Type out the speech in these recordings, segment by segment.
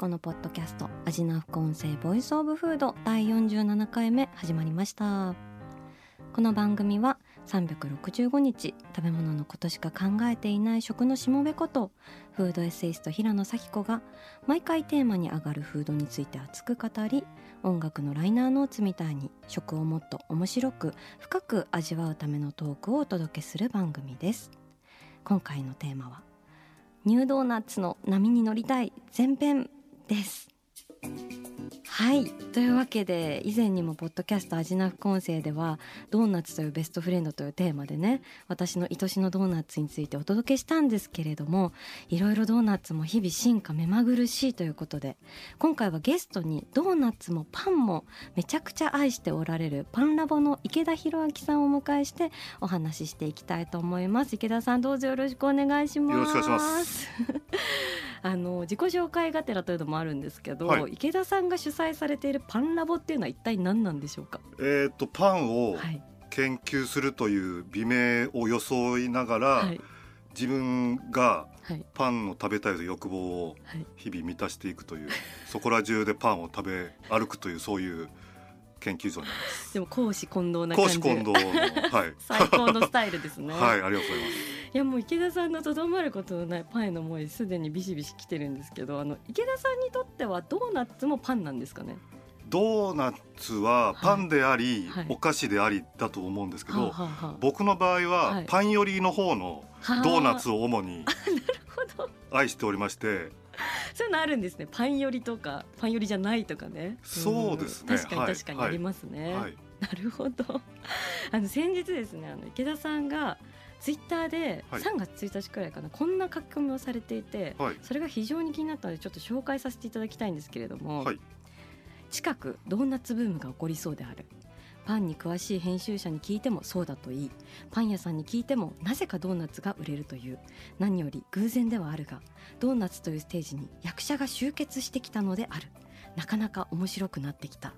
子のポッドキャストアジナ副音声 Voice of Food 第47回目始まりました。この番組は365日食べ物のことしか考えていない食のしもべことフードエッセイスト平野咲子が毎回テーマに上がるフードについて熱く語り音楽のライナーノーツみたいに食をもっと面白く深く味わうためのトークをお届けする番組です。今回のテーマはニュードーナッツの波に乗りたい前編。です。はい。というわけで以前にもポッドキャスト「アジナ副音声」では「ドーナツというベストフレンド」というテーマでね私の愛しのドーナツについてお届けしたんですけれどもいろいろドーナツも日々進化目まぐるしいということで今回はゲストにドーナツもパンもめちゃくちゃ愛しておられるパンラボの池田博明さんをお迎えしてお話ししていきたいと思います。池田さんどうぞよろしくお願いします。よろしくお願いします。あの自己紹介がてらというのもあるんですけど、はい。池田さんが主催されているパンラボっていうのは一体何なんでしょうか？えっ、とパンをはい。研究するという美名を装いながら、はい。自分がはい。パンの食べたい欲望をはい。日々満たしていくという そこら中でパンを食べ歩くというそういう研究所になります。でも公私混同な感公じで。私混同のはい最高のスタイルですね。はいありがとうございます。いやもう池田さんのとどまることのないパンへの思いすでにビシビシ来てるんですけどあの池田さんにとってはドーナツもパンなんですかね？ドーナツはパンであり、はいお菓子でありだと思うんですけど、はあはあはあ僕の場合は、はい。パン寄りの方のはあ。ドーナツを主に愛しておりまして。そういうのあるんですね。パン寄りとかパン寄りじゃないとかね。そうですね。ん。確かにはい。確かにありますね、はい。なるほど。あの先日ですねあの池田さんがツイッターではい。3月1日くらいかな、こんな書き込みをされていてはい。それが非常に気になったのでちょっと紹介させていただきたいんですけれども、はい。近くドーナツブームが起こりそうである。パンに詳しい編集者に聞いてもそうだといい。パン屋さんに聞いてもなぜかドーナツが売れるという。何より偶然ではあるがドーナツというステージに役者が集結してきたのである。なかなか面白くなってきた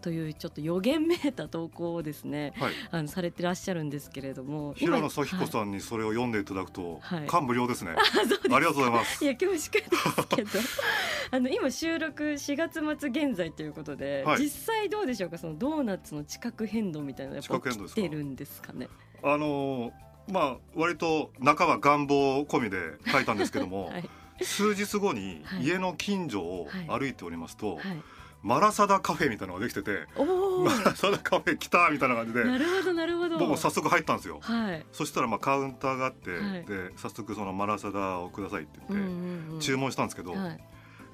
というちょっと予言めいた投稿をですねはい。あのされてらっしゃるんですけれども平野咲子はいさんにそれを読んでいただくとはい。感無量ですね。ありがとうございます。いや恐縮ですけど。あの今収録4月末現在ということで、はい。実際どうでしょうか？そのドーナツの地殻変動みたいなのやっぱ地殻変動ですか？起きてるんですかね？あのーまあ割と中は願望込みで書いたんですけども、はい。数日後にはい。家の近所をはい。歩いておりますと、はい。マラサダカフェみたいなのができてて。マラサダカフェ来たみたいな感じでなるほどなるほど。僕も早速入ったんですよ。はい。そしたらまあカウンターがあって、はいで早速そのマラサダをくださいってうん言って。注文したんですけど、はい。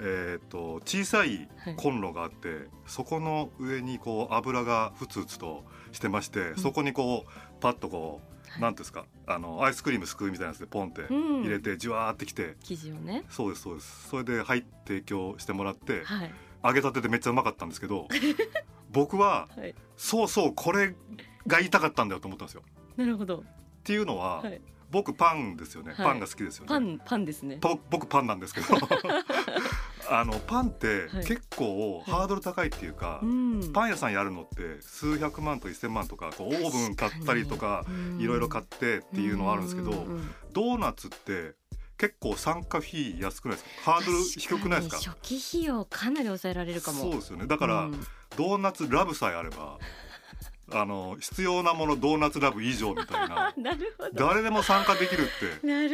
えーっと小さいコンロがあって、そこの上にこう油がふつふつとしてまして、んそこにこうパッとこうなんですかあのアイスクリームすくいみたいなやつでポンってうん。入れてじわーってきて、生地をね。そうですそうですそれで入って提供してもらってはい揚げたてでめっちゃうまかったんですけど 僕ははい。そうそうこれが言いたかったんだよと思ったんですよ。なるほど。っていうのは、はい。僕パンですよね、はいパンが好きですよね。パンパンですね。ぼ僕パンなんですけど あのパンってはい結構ハードル高いっていうか、うん。パン屋さんやるのって数百万と1,000万とかこうオーブン買ったりとかうんいろいろ買ってっていうのはあるんですけど、ドーナツって結構参加費安くないですか？ハードル低くないですか？初期費用かなり抑えられるかも。そうですよね。だから、うん。ドーナツラブさえあれば あの必要なものドーナツラブ以上みたいな。なるほど。誰でも参加できるって。なる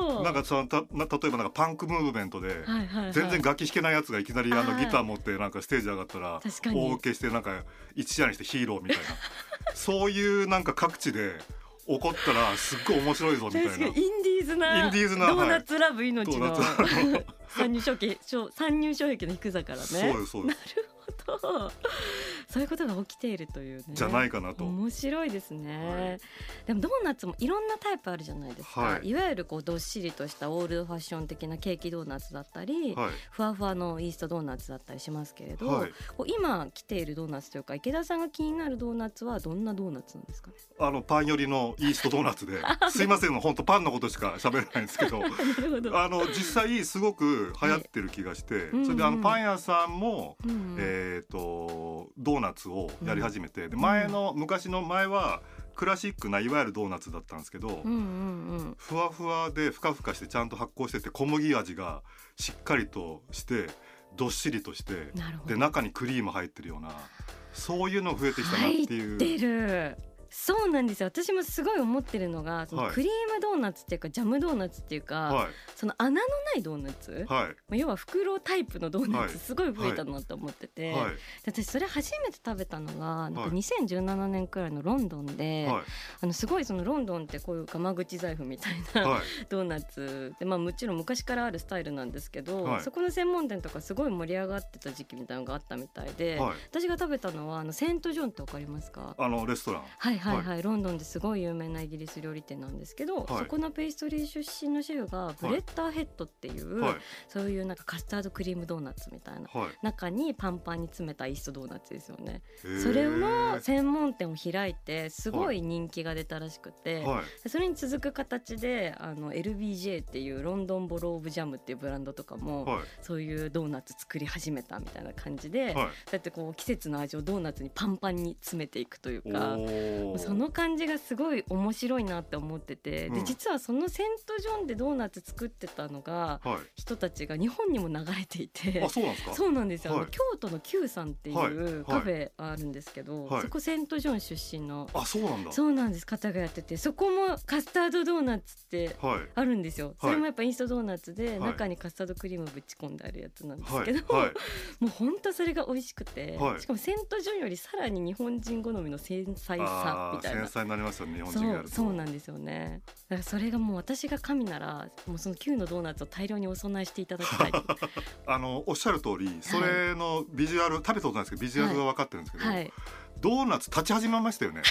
ほど。なんかそのたな例えばなんかパンクムーブメントで、はいはいはい、全然楽器弾けないやつがいきなりあのはいギター持ってなんかステージ上がったら大受けしてなんか一夜にしてヒーローみたいな。そういうなんか各地で起こったらすっごい面白いぞみたいな。インディーズなインディーズなドーナツラブ命の、参入障壁参入障壁の低さからね。そうですそうです。なる そういうことが起きているというね。じゃないかなと。面白いですね、はい。でもドーナツもいろんなタイプあるじゃないですか、はい。い、わゆるこうどっしりとしたオールドファッション的なケーキドーナツだったり、はい。ふわふわのイーストドーナツだったりしますけれど、はい。今来ているドーナツというか池田さんが気になるドーナツはどんなドーナツなんですかね？あのパン寄りのイーストドーナツです。いません本当パンのことしか喋れないんですけど。あの実際すごく流行ってる気がして、それであのパン屋さんも、うんうん。えー、とドーナツをやり始めて、で前の昔の前はクラシックないわゆるドーナツだったんですけど、うんうんうん。ふわふわでふかふかしてちゃんと発酵してて小麦味がしっかりとしてどっしりとしてで中にクリーム入ってるようなそういうの増えてきたなっていう。そうなんですよ。私もすごい思ってるのがそのはいクリームドーナツっていうかジャムドーナツっていうか、はい。その穴のないドーナツ、はい。まあ要は袋タイプのドーナはい。ツすごい増えたなと思ってて、はい。で私それ初めて食べたのがなんかはい。2017年くらいのロンドンで、はい。あのすごいそのロンドンってこういうガマ口財布みたいな、はい。ドーナツでまあもちろん昔からあるスタイルなんですけど、はい。そこの専門店とかすごい盛り上がってた時期みたいなのがあったみたいで、はい。私が食べたのはあのセントジョンってわかりますか？あのレストラン。はいはいはい、ロンドンですごい有名なイギリス料理店なんですけど、はい。そこのペーストリー出身のシェフがブレッダーヘッドっていう、はい。そういうなんかカスタードクリームドーナツみたいなはい。中にパンパンに詰めたイーストドーナツですよね。それの専門店を開いてすごい人気が出たらしくて、それに続く形であの LBJ っていうロンドンボロー・オブ・ジャムっていうブランドとかも、はい。そういうドーナツ作り始めたみたいな感じで、はい。そうやってこう季節の味をドーナツにパンパンに詰めていくというか。その感じがすごい面白いなって思ってて、うん。で実はそのセントジョンでドーナツ作ってたのがはい。人たちが日本にも流れていて。あそうなんですか？そうなんですよ、あはい。の京都の Q さんっていはい。うカフェあるんですけど、はい。そこセントジョン出身の。あそうなんだ。そうなんです。方がやってて。そこもカスタードドーナツってはい。あるんですよ、それもやっぱインストドーナツではい。中にカスタードクリームぶち込んであるやつなんですはいけど、はい。もう本当それが美味しくて、はい。しかもセントジョンよりさらに日本人好みの繊細さあーみたいな。繊細になりますよね日本人そうがやると。そうなんですよね。だからそれがもう私が神ならもうその Q のドーナツを大量にお供えしていただきたい あのおっしゃる通りそれのビジュアル、食べたことないですけどビジュアルが分かってるんですけど、はい。ドーナツ立ち始めましたよね。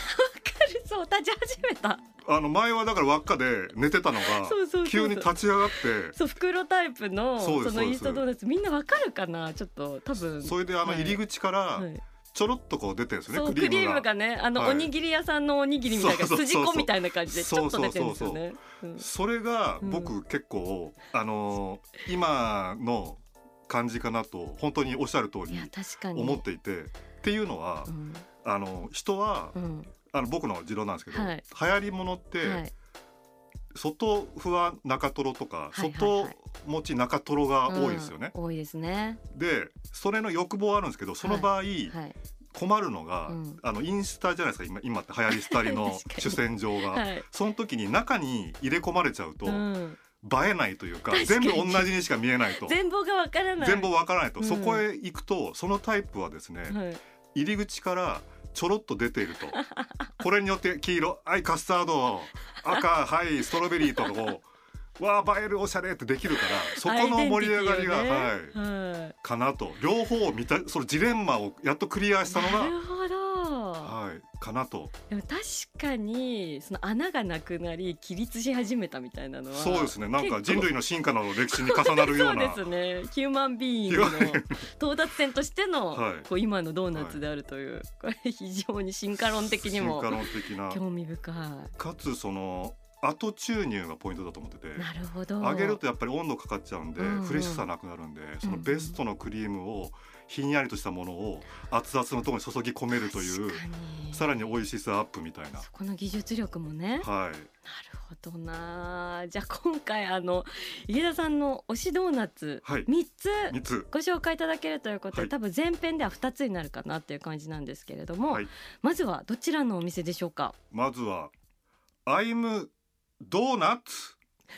そう立ち始めた。あの前はだから輪っかで寝てたのが急に立ち上がってそう袋タイプのそのインストドーナツみんなわかるかな？ちょっと多分。それであのはい。入り口からはいちょろっとこう出てるんですよね、クリームが。ねあの、はい。おにぎり屋さんのおにぎりみたいな筋子みたいな感じでちょっと出てるんですよね。うん。それがうん。僕結構、あのー今の感じかなと本当におっしゃる通り思っていて。っていうのは、うん。あの人はうん。あの僕の持論なんですけど、はい。流行りものって、はい外ふわ中トロとか、はいはいはい。外持ち中トロが多いですよね。うん多いですね。でそれの欲望はあるんですけどその場合、はい。困るのが、うん。あのインスタじゃないですか今今って流行り廃りの 主戦場が、はい。その時に中に入れ込まれちゃうと、うん。映えないというか全部同じにしか見えないと。全貌がわからない。全部わからないと、うん。そこへ行くとそのタイプはですね、はい。入り口からちょろっと出ていると。これによって黄色はいカスタード赤はいストロベリーとかこうわあ映えるおしゃれってできるからそこの盛り上がりが、ね。はい。かなと。両方を見たそのジレンマをやっとクリアしたのがい。かなとでも確かにその穴がなくなり起立し始めたみたいなのはそうですね。なんか人類の進化の歴史に重なるような。そうですね。ヒューマンビーイングの 到達点としての、はい。こう今のドーナツであるという、これ非常に進化論的にも進化論的な。興味深かつその後注入がポイントだと思ってていなるほど。揚げるとやっぱり温度かかっちゃうんで、うんうん。フレッシュさなくなるんでそのベストのクリームをひんやりとしたものを熱々のところに注ぎ込めるというさらに美味しさアップみたいな。そこの技術力もね、はい。なるほどな。じゃあ今回あの池田さんの推しドーナツはい。3つ3つ。ご紹介いただけるということで、はい。多分前編では2つになるかなっていう感じなんですけれども、はい。まずはどちらのお店でしょうか？まずは「I'm ドーナツ」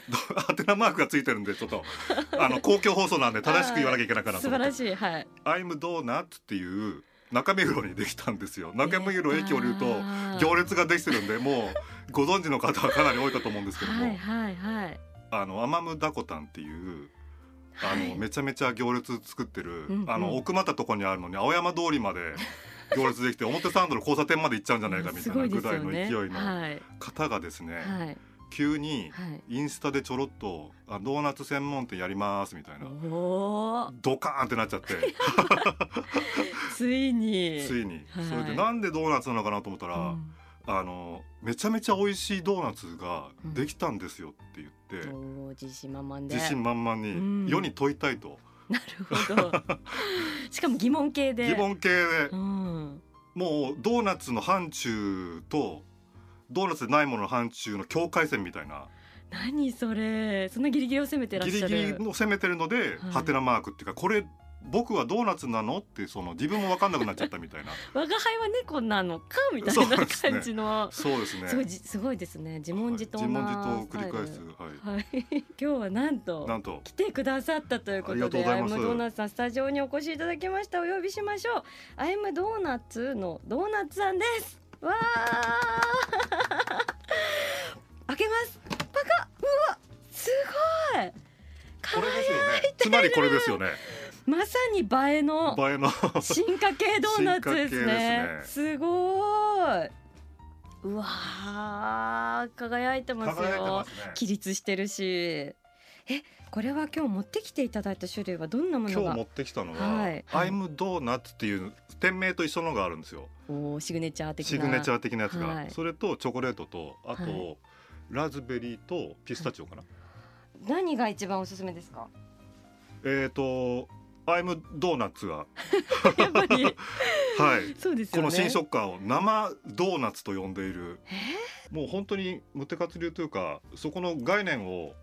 ハテナマークがついてるんでちょっと。あの公共放送なんで正しく言わなきゃいけないかなと素思って晴らしいはい「I'm ドーナツ」っていう中目黒にできたんですよ。中目黒駅降りると行列ができてるんでもうご存知の方はかなり多いかと思うんですけども、はいはいはい。あのアマムダコタンっていうあの、はい。めちゃめちゃ行列作ってる、うんうん。あの奥まったとこにあるのに青山通りまで行列できて表参道の交差点まで行っちゃうんじゃないかみたいなぐらいの勢いのはい。方がですね、はい急にはい。インスタでちょろっとあドーナツ専門店やりますみたいな。ドカーンってなっちゃって。ついに。ついに。はい。それでなんでドーナツなのかなと思ったら、うん。あのめちゃめちゃ美味しいドーナツができたんですよって言って、おー自信満々で。自信満々うん。に世に問いたいと、なるほど。しかも疑問系で。疑問系で。うん。もうドーナツの範疇とドーナツでないものの範疇の境界線みたいな。何それ。そんなギリギリを攻めてらっしゃる。ギリギリの攻めてるので、はい。ハテナマークっていうかこれ僕はドーナツなのってその自分も分かんなくなっちゃったみたいな。我が輩は猫なのかみたいな感じの、そうですね。すごいじすごいですね。自問自答自問な自答を繰り返す。ス、はタイルはい。今日はなんとい、なんと。来てくださったということでアイムドーナツさんスタジオにお越しいただきました。お呼びしましょう。アイムドーナツのドーナツさんですわー。開けます。パカ。うわすごい。これですよね。つまりこれですよね。いまさに映えの。映えの。進化系ドーナツですね。ね。すごい。うわー。輝いてますよ。ね。起立してるしえこれは今日持ってきていただいた種類はどんなものが？今日持ってきたのは、はい。アイムドーナツっていう店名と一緒のがあるんですよ。おーシグネチャー的な。シグネチャー的なやつが、はい。それとチョコレートとあと、はい。ラズベリーとピスタチオかな、何が一番おすすめですか？えっ、とアイムドーナツが。やっぱり。はい。そうですよね。この新食感を生ドーナツと呼んでいる。えもう本当に無手活流というかそこの概念を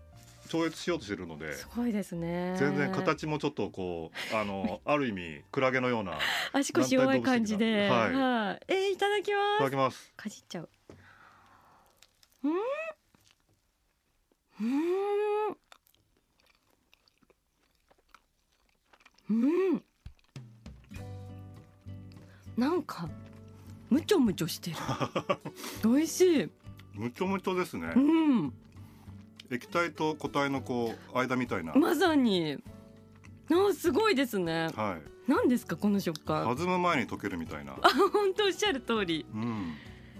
超越しようとしてるのでーすごいですね。全然形もちょっとこう あのある意味クラゲのようない足腰弱い感じで。軟体動物的なはい。えーいただきまただすきます。かじっちゃう。うん。うん。うん。なんかむちょむちょしてる。美味しい。むちょむちょですね。うん液体と固体のこう間みたいな。まさに。あすごいですね。はい。何ですかこの食感。弾む前に溶けるみたいな。あ本当おっしゃる通り。うん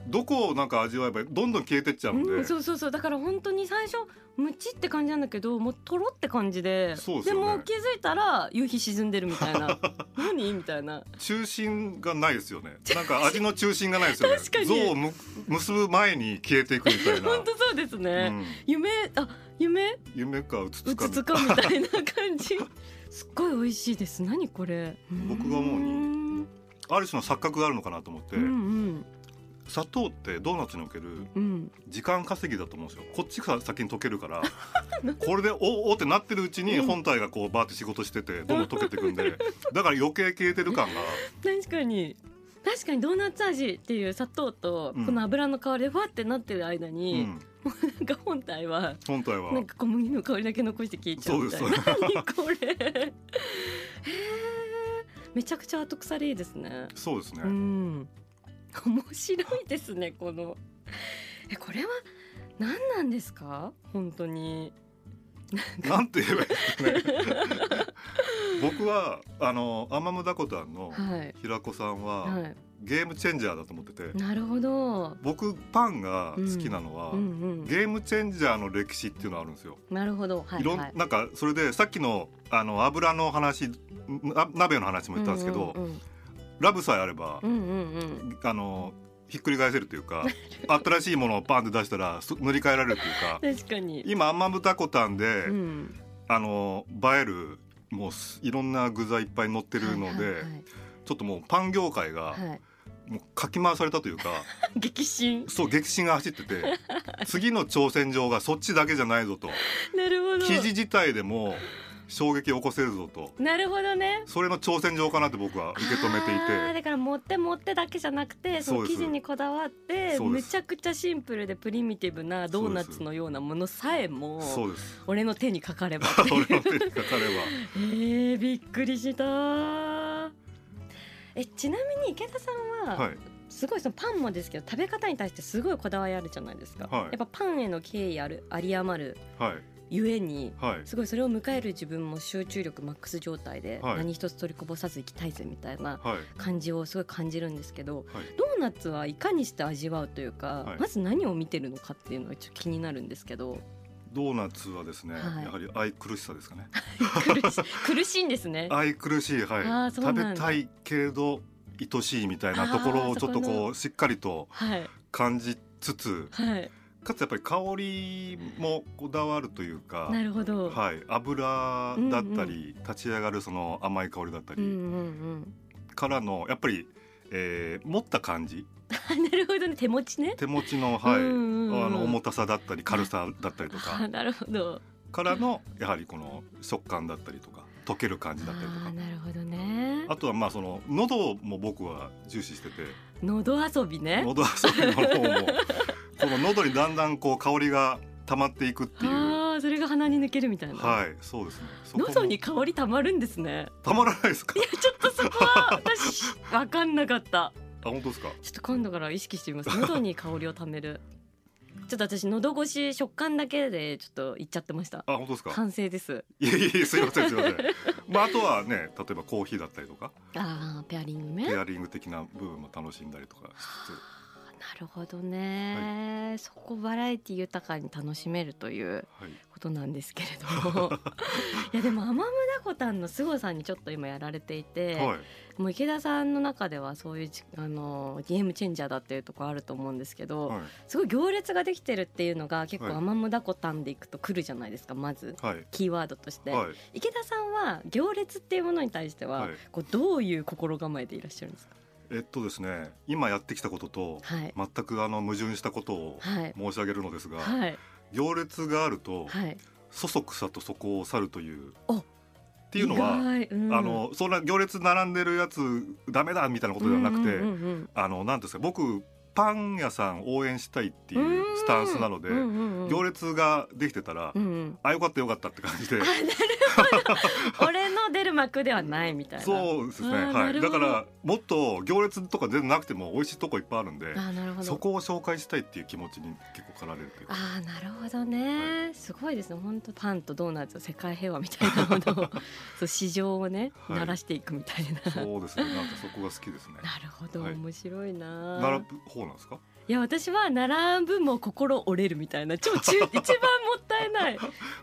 どこをなんか味わえばどんどん消えてっちゃうんで、うん、そうそうそう。だから本当に最初ムチって感じなんだけどもうとろって感じで。そうでね。も気づいたら夕日沈んでるみたいな。何？みたいな。中心がないですよね。なんか味の中心がないですよね。確かに。像をむ結ぶ前に消えていくみたいな。本当そうですね、うん。夢あ夢？夢かうつうつかつつかみたいな感じ。すっごい美味しいです。何これ？僕が思うにうん。ある種の錯覚があるのかなと思って、うん砂糖ってドーナツにおけるうん。時間稼ぎだと思うんですよ。こっちが先に溶けるから これでおおってなってるうちにうん。本体がこうバーって仕事しててどんどん溶けていくんでだから余計消えてる感が。確かに。確かにドーナツ味っていう砂糖とうんこの油の香りでふわってなってる間うに、んなんか本体は本体は。なんか小麦の香りだけ残して消えちゃうみたいな。何これ。へえめちゃくちゃ後腐れですね。そうですね、うん面白いですねこの。えこれは何なんですか？本当に。なんて言えばいいですかね。僕はあのアマムダコタンのはい。平子さんは、はゲームチェンジャーだと思ってて。いなるほど。僕パンが好きなのは、うんうん。ゲームチェンジャーの歴史っていうのがあるんですよ。なるほど。はいい。ろんはいなんかそれでさっきのあの油の話な鍋の話も言ったんですけど、うんうんラブさえあれば、うんうんうん。あのひっくり返せるというか新しいものをパンで出したらす塗り替えられるというかうん確かに。今アンマムダコタンで、うん。あの映えるもうすいろんな具材いっぱい乗ってるので、はいはいちょっともうパン業界がはい。はいもうかき回されたというか 激震。そう激震が走ってて 次の挑戦状がそっちだけじゃないぞと。なるほど。生地自体でも衝撃を起こせるぞと。なるほどね。それの挑戦状かなって僕は受け止めていて。だから持って持ってだけじゃなくてその生地にこだわってそうです。めちゃくちゃシンプルでプリミティブなドーナツのようなものさえも俺の手にかかれば 俺の手にかかれ えー、びっくりした。えちなみに池田さんは、ばはい。すごいそのパンもですけど食べ方に対してすごいこだわりあるじゃないですか、はい。やっぱパンへの敬意ある有り余る。はいゆえにはい。すごいそれを迎える自分も集中力マックス状態ではい。何一つ取りこぼさずいきたいぜみたいなはい。感じをすごい感じるんですけどはい。ドーナツはいかにして味わうというか、はい。まず何を見てるのかっていうのがちょっと気になるんですけど。ドーナツはですね、はい。やはり愛くるしさですかね。苦しいんですね。愛くるしいはい。食べたいけれど愛しいみたいなところをちょっとそこうしっかりとはい。感じつつはいかつやっぱり香りもこだわるというかなるほど。はい、油だったり、立ち上がるその甘い香りだったりうんうんうん。からのやっぱり、えー持った感じなるほどね手持ちね。手持ちの,、はいうんうんうんあの重たさだったり軽さだったりとか あなるほど。からのやはりこの食感だったりとか溶ける感じだったりとかなるほどね。あとはまあその喉も僕は重視してて喉遊びね。喉遊びの方もこの喉にだんだんこう香りが溜まっていくっていうああそれが鼻に抜けるみたいな。はいそうですね喉に香りたまるんですね。たまらないですか？いやちょっとそこは私わかんなかった。あ本当ですか？ちょっと今度から意識してみます。喉に香りをためる。ちょっと私喉越し食感だけでちょっと言っちゃってました。あ本当ですか？完成です。いやいやすいませんすいません まああとはね例えばコーヒーだったりとかああペアリングね。ペアリング的な部分も楽しんだりとかしつなるほどね、そこバラエティ豊かに楽しめるということなんですけれども。いやでもアマムダコタンの凄さにちょっと今やられていて、はい。もう池田さんの中ではそういうじあのゲームチェンジャーだっていうところあると思うんですけど、はい。すごい行列ができてるっていうのが結構はい。アマムダコタンでいくと来るじゃないですかまず。はい。キーワードとして、はい。池田さんは行列っていうものに対しては、はい。こうどういう心構えでいらっしゃるんですか？えっとですね今やってきたこととはい。全くあの矛盾したことをはい。申し上げるのですが、はい。行列があるとはい。そそくさとそこを去るという。お。っていうのは、うん。あのそんな行列並んでるやつダメだみたいなことではなくて、うんうんうんうんあのなんですか僕パン屋さん応援したいっていうスタンスなので、うんうんうん行列ができてたら、うんうん。あよかったよかったって感じで。あなるほど。俺の出る幕ではないみたいな。そうですね。はないるほど。だからもっと行列とか出なくても美味しいとこいっぱいあるんであなるほど。そこを紹介したいっていう気持ちに結構駆られるというか。あーなるほどね、すごいですね。本当パンとドーナツ世界平和みたいなものを そう市場をねはい。鳴らしていくみたいな、そうですね。なんかそこが好きですね。なるほど、はい。面白いな。並ぶ方なんですか？いや私は並ぶも心折れるみたいな超中 一番もったいない。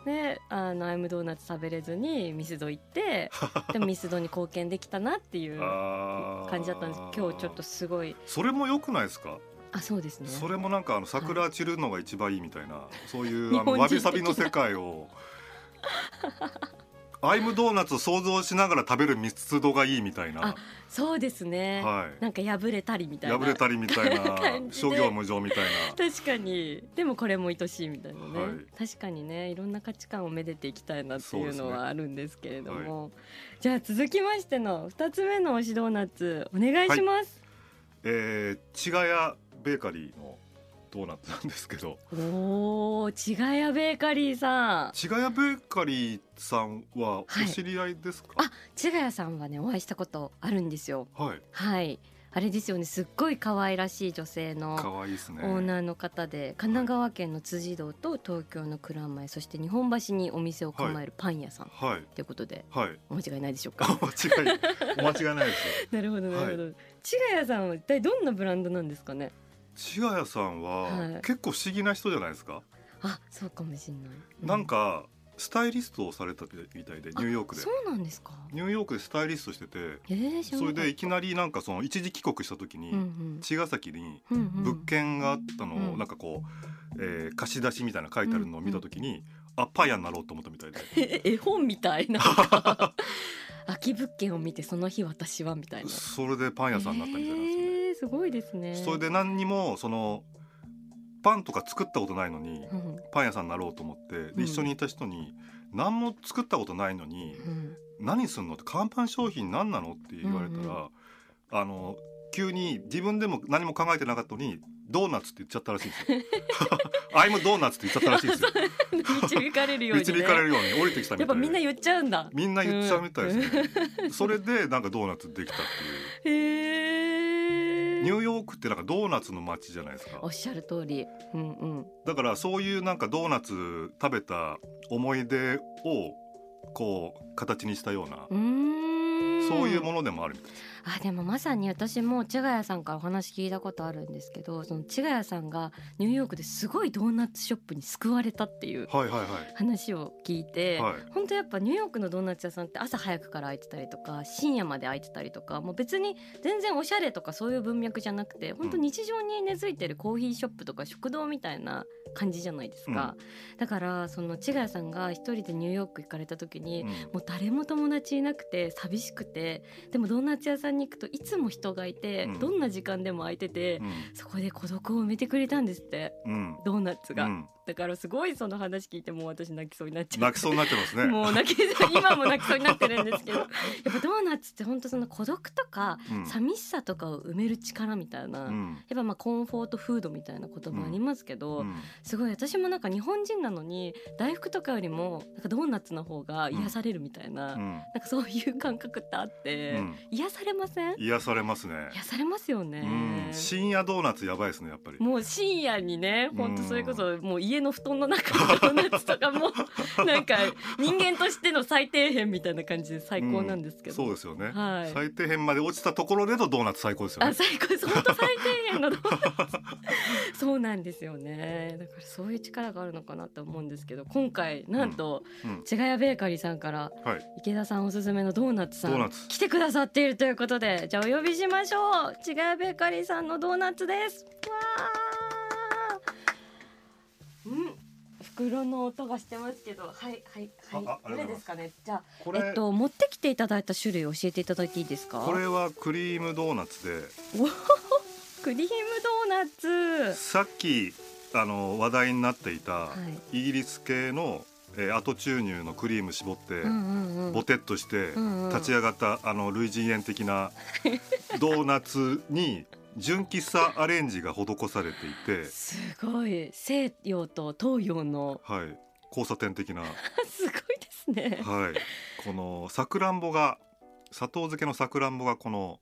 ねあのアイムドーナツ食べれずにミスド行ってでもミスドに貢献できたなっていう感じだったんです。今日ちょっとすごい。それも良くないですか？あそうですね。それもなんかあの桜散るのが一番いいみたいな、そういう日あのわびさびの世界をアイムドーナツを想像しながら食べるミスドがいいみたいな。あ、そうですね、はい。なんか破れたりみたいな破れたりみたいな。諸行無常みたいな。確かに。でもこれも愛しいみたいなね、はい。確かにね。いろんな価値観をめでていきたいなっていうのはあるんですけれども、じゃあ続きましての2つ目の推しドーナツお願いします、えー、千賀屋ベーカリーのドーナツなんですけど。おおちがやベーカリーさん。千賀屋ベーカリーさんはおはい。知り合いですか、あちがやさんはねお会いしたことあるんですよ。はい。はい。あれですよねすっごい可愛らしい女性の可愛いですね。オーナーの方で神奈川県の辻堂と東京の蔵前そして日本橋にお店を構えるパン屋さんはい。ということではい。お間違いないでしょうか？間違いお間違いないですよ。なるほどなるほど、ちがやさんは一体どんなブランドなんですかね？千賀屋さんは、はい。結構不思議な人じゃないですか、あそうかもしれない、うなんかスタイリストをされたみたいでニューヨークで。そうなんですか？ニューヨークでスタイリストしててえー、それでいきなりなんかその一時帰国した時に、うんうん。茅ヶ崎にうんうん物件があったのを、うんなんかこう、えー貸し出しみたいな書いてあるのを見た時に、あパン屋になろうと思ったみたいで。え 絵本みたいな。空き物件を見てその日私はみたいな。それでパン屋さんになったみたいなんですよ。ね、えー、すごいですねそれで何にもそのパンとか作ったことないのにうんパン屋さんになろうと思ってうんで一緒にいた人に何も作ったことないのにうん何すんのって看板商品何なのって言われたら、うんあの急に自分でも何も考えてなかったのにドーナツって言っちゃったらしいんですよ。アイムドーナツって言っちゃったらしいんですよ。導かれるように、ね、導かれるように降りてきたみたいで。やっぱみんな言っちゃうんだみんな言っちゃうみたいですね。それでなんかドーナツできたっていう。へえニューヨークってなんかドーナツの街じゃないですか。おっしゃる通り。うんうん。だからそういうなんかドーナツ食べた思い出をこう形にしたような。うーんそういうものでもあるみたいです。あでもまさに私も千賀谷さんからお話聞いたことあるんですけどその千賀谷さんがニューヨークですごいドーナツショップに救われたっていうはいはい話を聞いて、はい。はい本当やっぱニューヨークのドーナツ屋さんって朝早くから開いてたりとか深夜まで開いてたりとかもう別に全然おしゃれとかそういう文脈じゃなくて本当日常に根付いてるコーヒーショップとか食堂みたいな感じじゃないですか、だからその千賀谷さんが一人でニューヨーク行かれた時に、うん。もう誰も友達いなくて寂しくてでもドーナツ屋さんに行くといつも人がいて、うん。どんな時間でも空いてて、そこで孤独を埋めてくれたんですって。ドーナツが、うんだからすごいその話聞いてもう私泣きそうになっちゃう泣きそうになってますね。もう泣き 今も泣きそうになってるんですけど。やっぱドーナツって本当その孤独とかうん。寂しさとかを埋める力みたいな、やっうんぱまあコンフォートフードみたいな言葉ありますけど、うん。すごい私もなんか日本人なのに大福とかよりもなんかドーナツの方が癒されるみたいな、うん。なんかそういう感覚ってあって、うん。癒されません？癒されますね。癒されますよね。うん。深夜ドーナツやばいですねやっぱり。もう深夜にね本当うんそれこそもう家の布団の中の ドーナツとかもなんか人間としての最底辺みたいな感じで最高なんですけど、そうですよね、はい。最底辺まで落ちたところでのドーナツ最高ですよね。あ最高です。本当最底辺のドーナツ。そうなんですよね。だからそういう力があるのかなと思うんですけど今回なんと、うん千賀屋ベーカリーさんからはい。池田さんおすすめのドーナツさん来てくださっているということでじゃあお呼びしましょう。千賀屋ベーカリーさんのドーナツです。わ袋の音がしてますけどはいはいはい。どれですかね？じゃあこれ、えっと持ってきていただいた種類教えていただいていいですか？これはクリームドーナツで。クリームドーナツ。さっきあの話題になっていたはい。イギリス系の、えー後注入のクリーム絞って、うんうんうんボテッとして立ち上がったあの類人猿的な ドーナツに純喫茶アレンジが施されていて、すごい。西洋と東洋の。はい、交差点的な、は すごいですね。い、このさくらんぼが砂糖漬けのさくらんぼがこの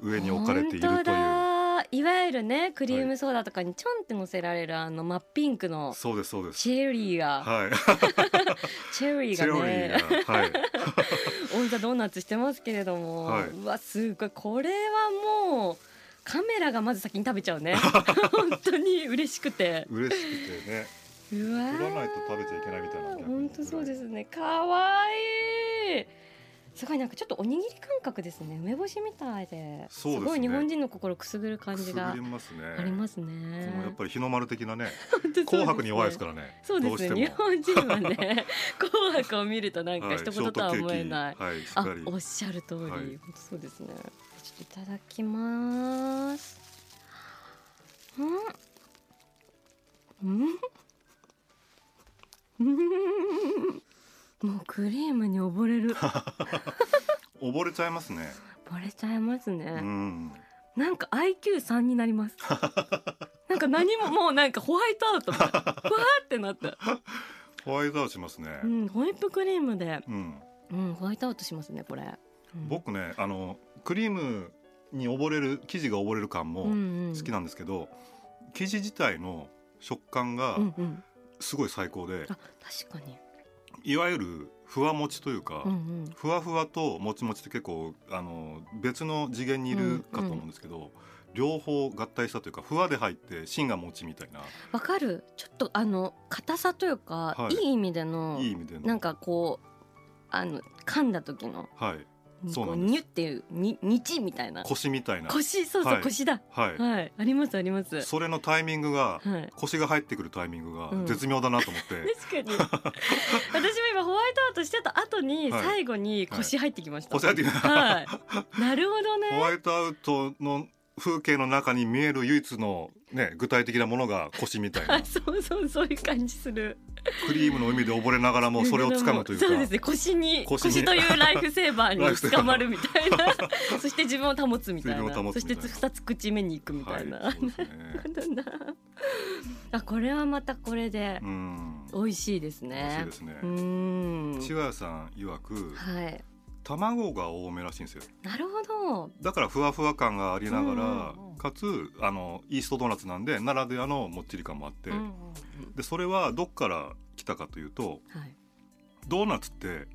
上に置かれているという。だ。いわゆるねクリームソーダとかにちょんって乗せられるあの真っピンクのそうですそうです。チェリーが、はい。チェリーがね。リーが。はい。オンザドーナツしてますけれども、はい。うわすごい。これはもうカメラがまず先に食べちゃうね。本当に嬉しくて。嬉しくてね。うわ振らないと食べちゃいけないみたいな本当そうですね。かわい。いすごいなんかちょっとおにぎり感覚ですね。梅干しみたいで。そうですね。ごい日本人の心くすぐる感じがくすぐりますね。ありますこのやねっぱり日の丸的なね ね。紅白に弱いですからね。そうですね。日本人はね 紅白を見るとなんかはい一言とは思えない、はいしっあおっしゃる通り、はい。本当そうですねいただきます。うん？うん？うんもうクリームに溺れる。溺れちゃいますね。溺れちゃいますうね、ん。なんか IQ3 になります。なんか何ももうなんかホワイトアウトみたいな。ふわーってなった、ホワイトアウトしますね。うん、ホイップクリームで、うん。うん、ホワイトアウトしますねこれ、うん、僕ねあのクリームに溺れる生地が溺れる感もうんうん。好きなんですけど生地自体の食感がうんうん。すごい最高であ確かに。いわゆるふわもちというかうんうん。ふわふわともちもちって結構あの別の次元にいるかと思うんですけど、両方合体したというかふわで入って芯がもちみたいな。わかる。ちょっとあの硬さというか、はい。い、い意味でのいい意味での。なんかこうあの噛んだ時のはいそうこなんです。ニュっていうに日みたいな。腰みたいな。腰そうそう、はい。腰だ。はい、はい。ありますあります。それのタイミングがはい。腰が入ってくるタイミングがうん。絶妙だなと思って、確かに。私も今ホワイトアウトしてた後にはい。最後に腰入ってきました、腰入ってくるはい。なるほどね。ホワイトアウトの風景の中に見える唯一の、ね、具体的なものが腰みたいな。あ そうそうそういう感じする。クリームの海で溺れながらもそれを掴むというか。そうですね。腰に腰というライフセーバーに 捕まるみたいな。そして自分を保つみたいな。そして二つ口目に行くみたいな、はい、ね。あこれはまたこれでうん。美味しいです美味しねいですね。うーん。千賀さん曰くはい卵が多めらしいんですよ。なるほど。だからふわふわ感がありながら、うんうんかつあのイーストドーナツなんでならではのもっちり感もあって、うんうんでそれはどっから来たかというとうんはい。ドーナツって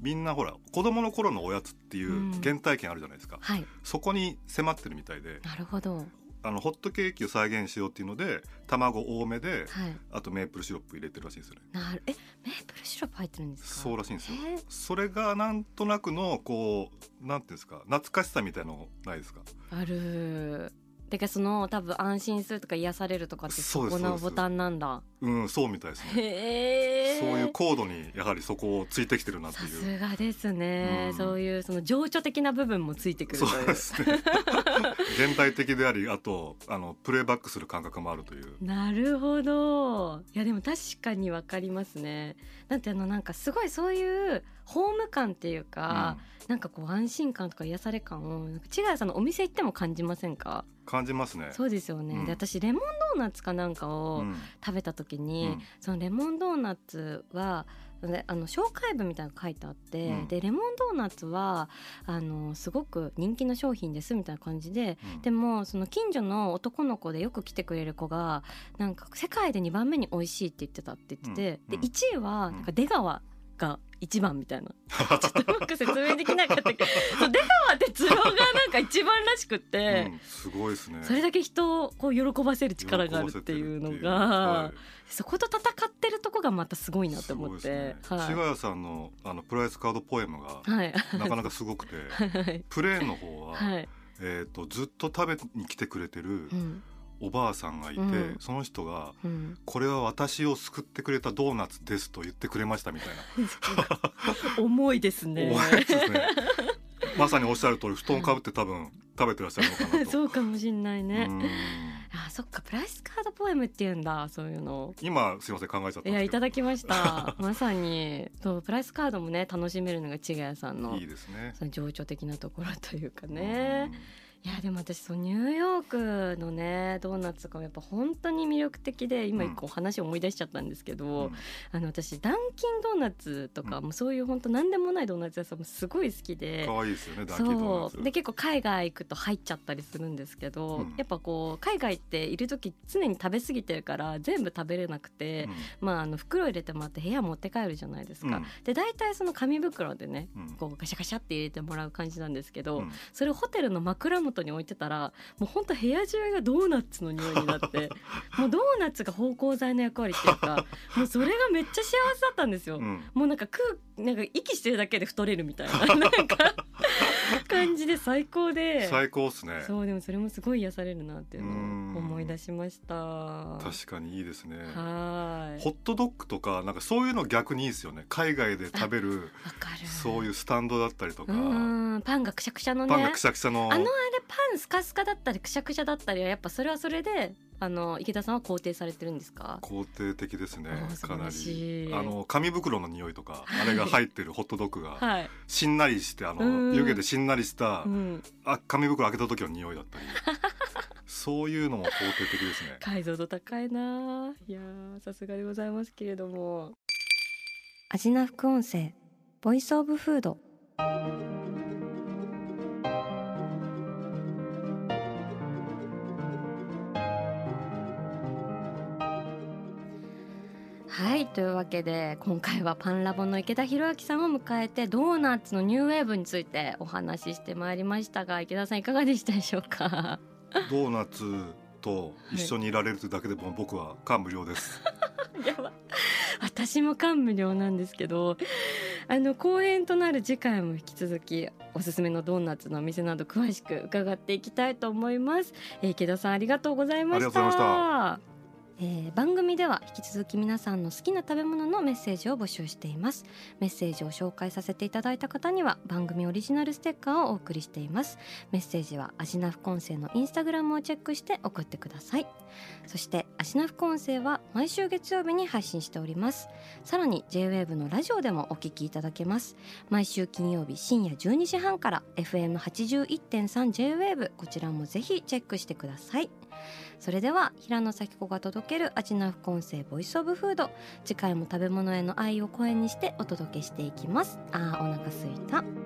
みんなほら子供の頃のおやつっていううん。原体験あるじゃないですか、はい。そこに迫ってるみたいで。なるほどあのホットケーキを再現しようっていうので卵多めではい。あとメープルシロップ入れてるらしいんですよね。なるえメープルシロップ入ってるんですか？そうらしいんですよ。それがなんとなくのこうなんていうんですか懐かしさみたいのないですか？あるてかその多分安心するとか癒されるとかってそこのボタンなんだ。うんそうみたいですね。そういう高度にやはりそこをついてきてるなってさいう。すがですね、うん。そういうその情緒的な部分もついてくるという。そうですね。現代的でありあとあのプレイバックする感覚もあるという。なるほど。いやでも確かにわかりますねだってあのなんかすごいそういうホーム感っていうか、なんかこう安心感とか癒され感を千賀さん。のお店行っても感じませんか感じますねそうですよね、うんで私レモンーナツかなんかうをん。食べた時に、うん。そのレモンドーナツはであの紹介文みたいなのが書いてあって、うん。でレモンドーナツはあのすごく人気の商品ですみたいな感じでうん。でもその近所の男の子でよく来てくれる子がなんか世界で2番目に美味しいって言ってたって言ってて、うん。うん。で1位はなんか出川が一番みたいな。ちょっとうまく説明できなかったけど。出川哲郎がなんか一番らしくって。うんすごいですね。それだけ人をこう喜ばせる力があるっていうのが、はそこと戦ってるとこがまたすごいいなと思って、すごいですね。はい。谷さんのあのプライスカードポエムがはい。なかなかすごくて。はい。プレーンの方は、はい、えー、とずっと食べに来てくれてるうんおばあさんがいて、うん。その人がうん、「これは私を救ってくれたドーナツです」と言ってくれましたみたいな。重いですね。ね。まさにおっしゃる通り布団かぶって多分食べてらっしゃるのかなと。そうかもしんないね。うん。あそっかプライスカードポエムって言うんだそういうの。今すいません考えちゃったいやいただきました。まさにそうプライスカードもね楽しめるのが千賀谷さんのいいですね。その情緒的なところというかね、いやでも私そうニューヨークのねドーナツがやっぱ本当に魅力的で今うん。一個話思い出しちゃったんですけうん。ど、あの私ダンキンドーナツとか、うん。もうそういう本当何でもないドーナツ屋さんもすごい好きで。可愛いですよね。ダンキードーナツ。で結構海外行くと入っちゃったりするんですけど、うん。やっぱこう海外っている時常に食べ過ぎてるから全部食べれなくて、まああの袋入れてもらって部屋持って帰るじゃないですか。うん。で大体その紙袋でねうん。こうガシャガシャって入れてもらう感じなんですけど、うん。それをホテルの枕元に置いてたらもうほんと部屋中がドーナツの匂いになって もうドーナツが芳香剤の役割っていうかもうそれがめっちゃ幸せだったんですよ。うんもうなんか空なんか息してるだけで太れるみたいな なんか感じで最高で最高っすね。そうでもそれもすごい癒されるなっていうのうんを思い出しました。は確かにいいですね。ーいホットドッグとかなんかそういうの逆にいいですよね。海外で食べるそういうスタンドだったりとか、うんパンがくしゃくしゃのねパンがくしゃくしゃのあのあれパンスカスカだったりくしゃくしゃだったりはやっぱそれはそれであの池田さんは肯定されてるんんですか？肯定的ですねかなり。あの紙袋の匂いとかあれが入ってるホットドッグがはい、しんなりしてあうん。の湯気でしんなりしたうん、あ紙袋開けた時の匂いだったり。そういうのも肯定的ですね。解像度高いな。いやーさすがでございますけれども。アジナ副音声ボイスオブフードはいというわけで今回はパンラボの池田博明さんを迎えてドーナツのニューウェーブについてお話ししてまいりましたが池田さんいかがでしたでしょうか？ドーナツと一緒にいられるというだけでも僕は感無量です。やば。私も感無量なんですけどあの後編となる次回も引き続きおすすめのドーナツのお店など詳しく伺っていきたいと思います、えー池田さんありがとうございましたえー番組では引き続き皆さんの好きな食べ物のメッセージを募集しています。メッセージを紹介させていただいた方には番組オリジナルステッカーをお送りしています。メッセージはアジナ副音声のインスタグラムをチェックして送ってください。そしてアジナ副音声は毎週月曜日に配信しております。さらに JWAVE のラジオでもお聞きいただけます。毎週金曜日深夜12時半から FM81.3JWAVE こちらもぜひチェックしてください。それでは平野咲子が届ける味の副音声ボイスオブフード。次回も食べ物への愛を声にしてお届けしていきます。あーお腹すいた。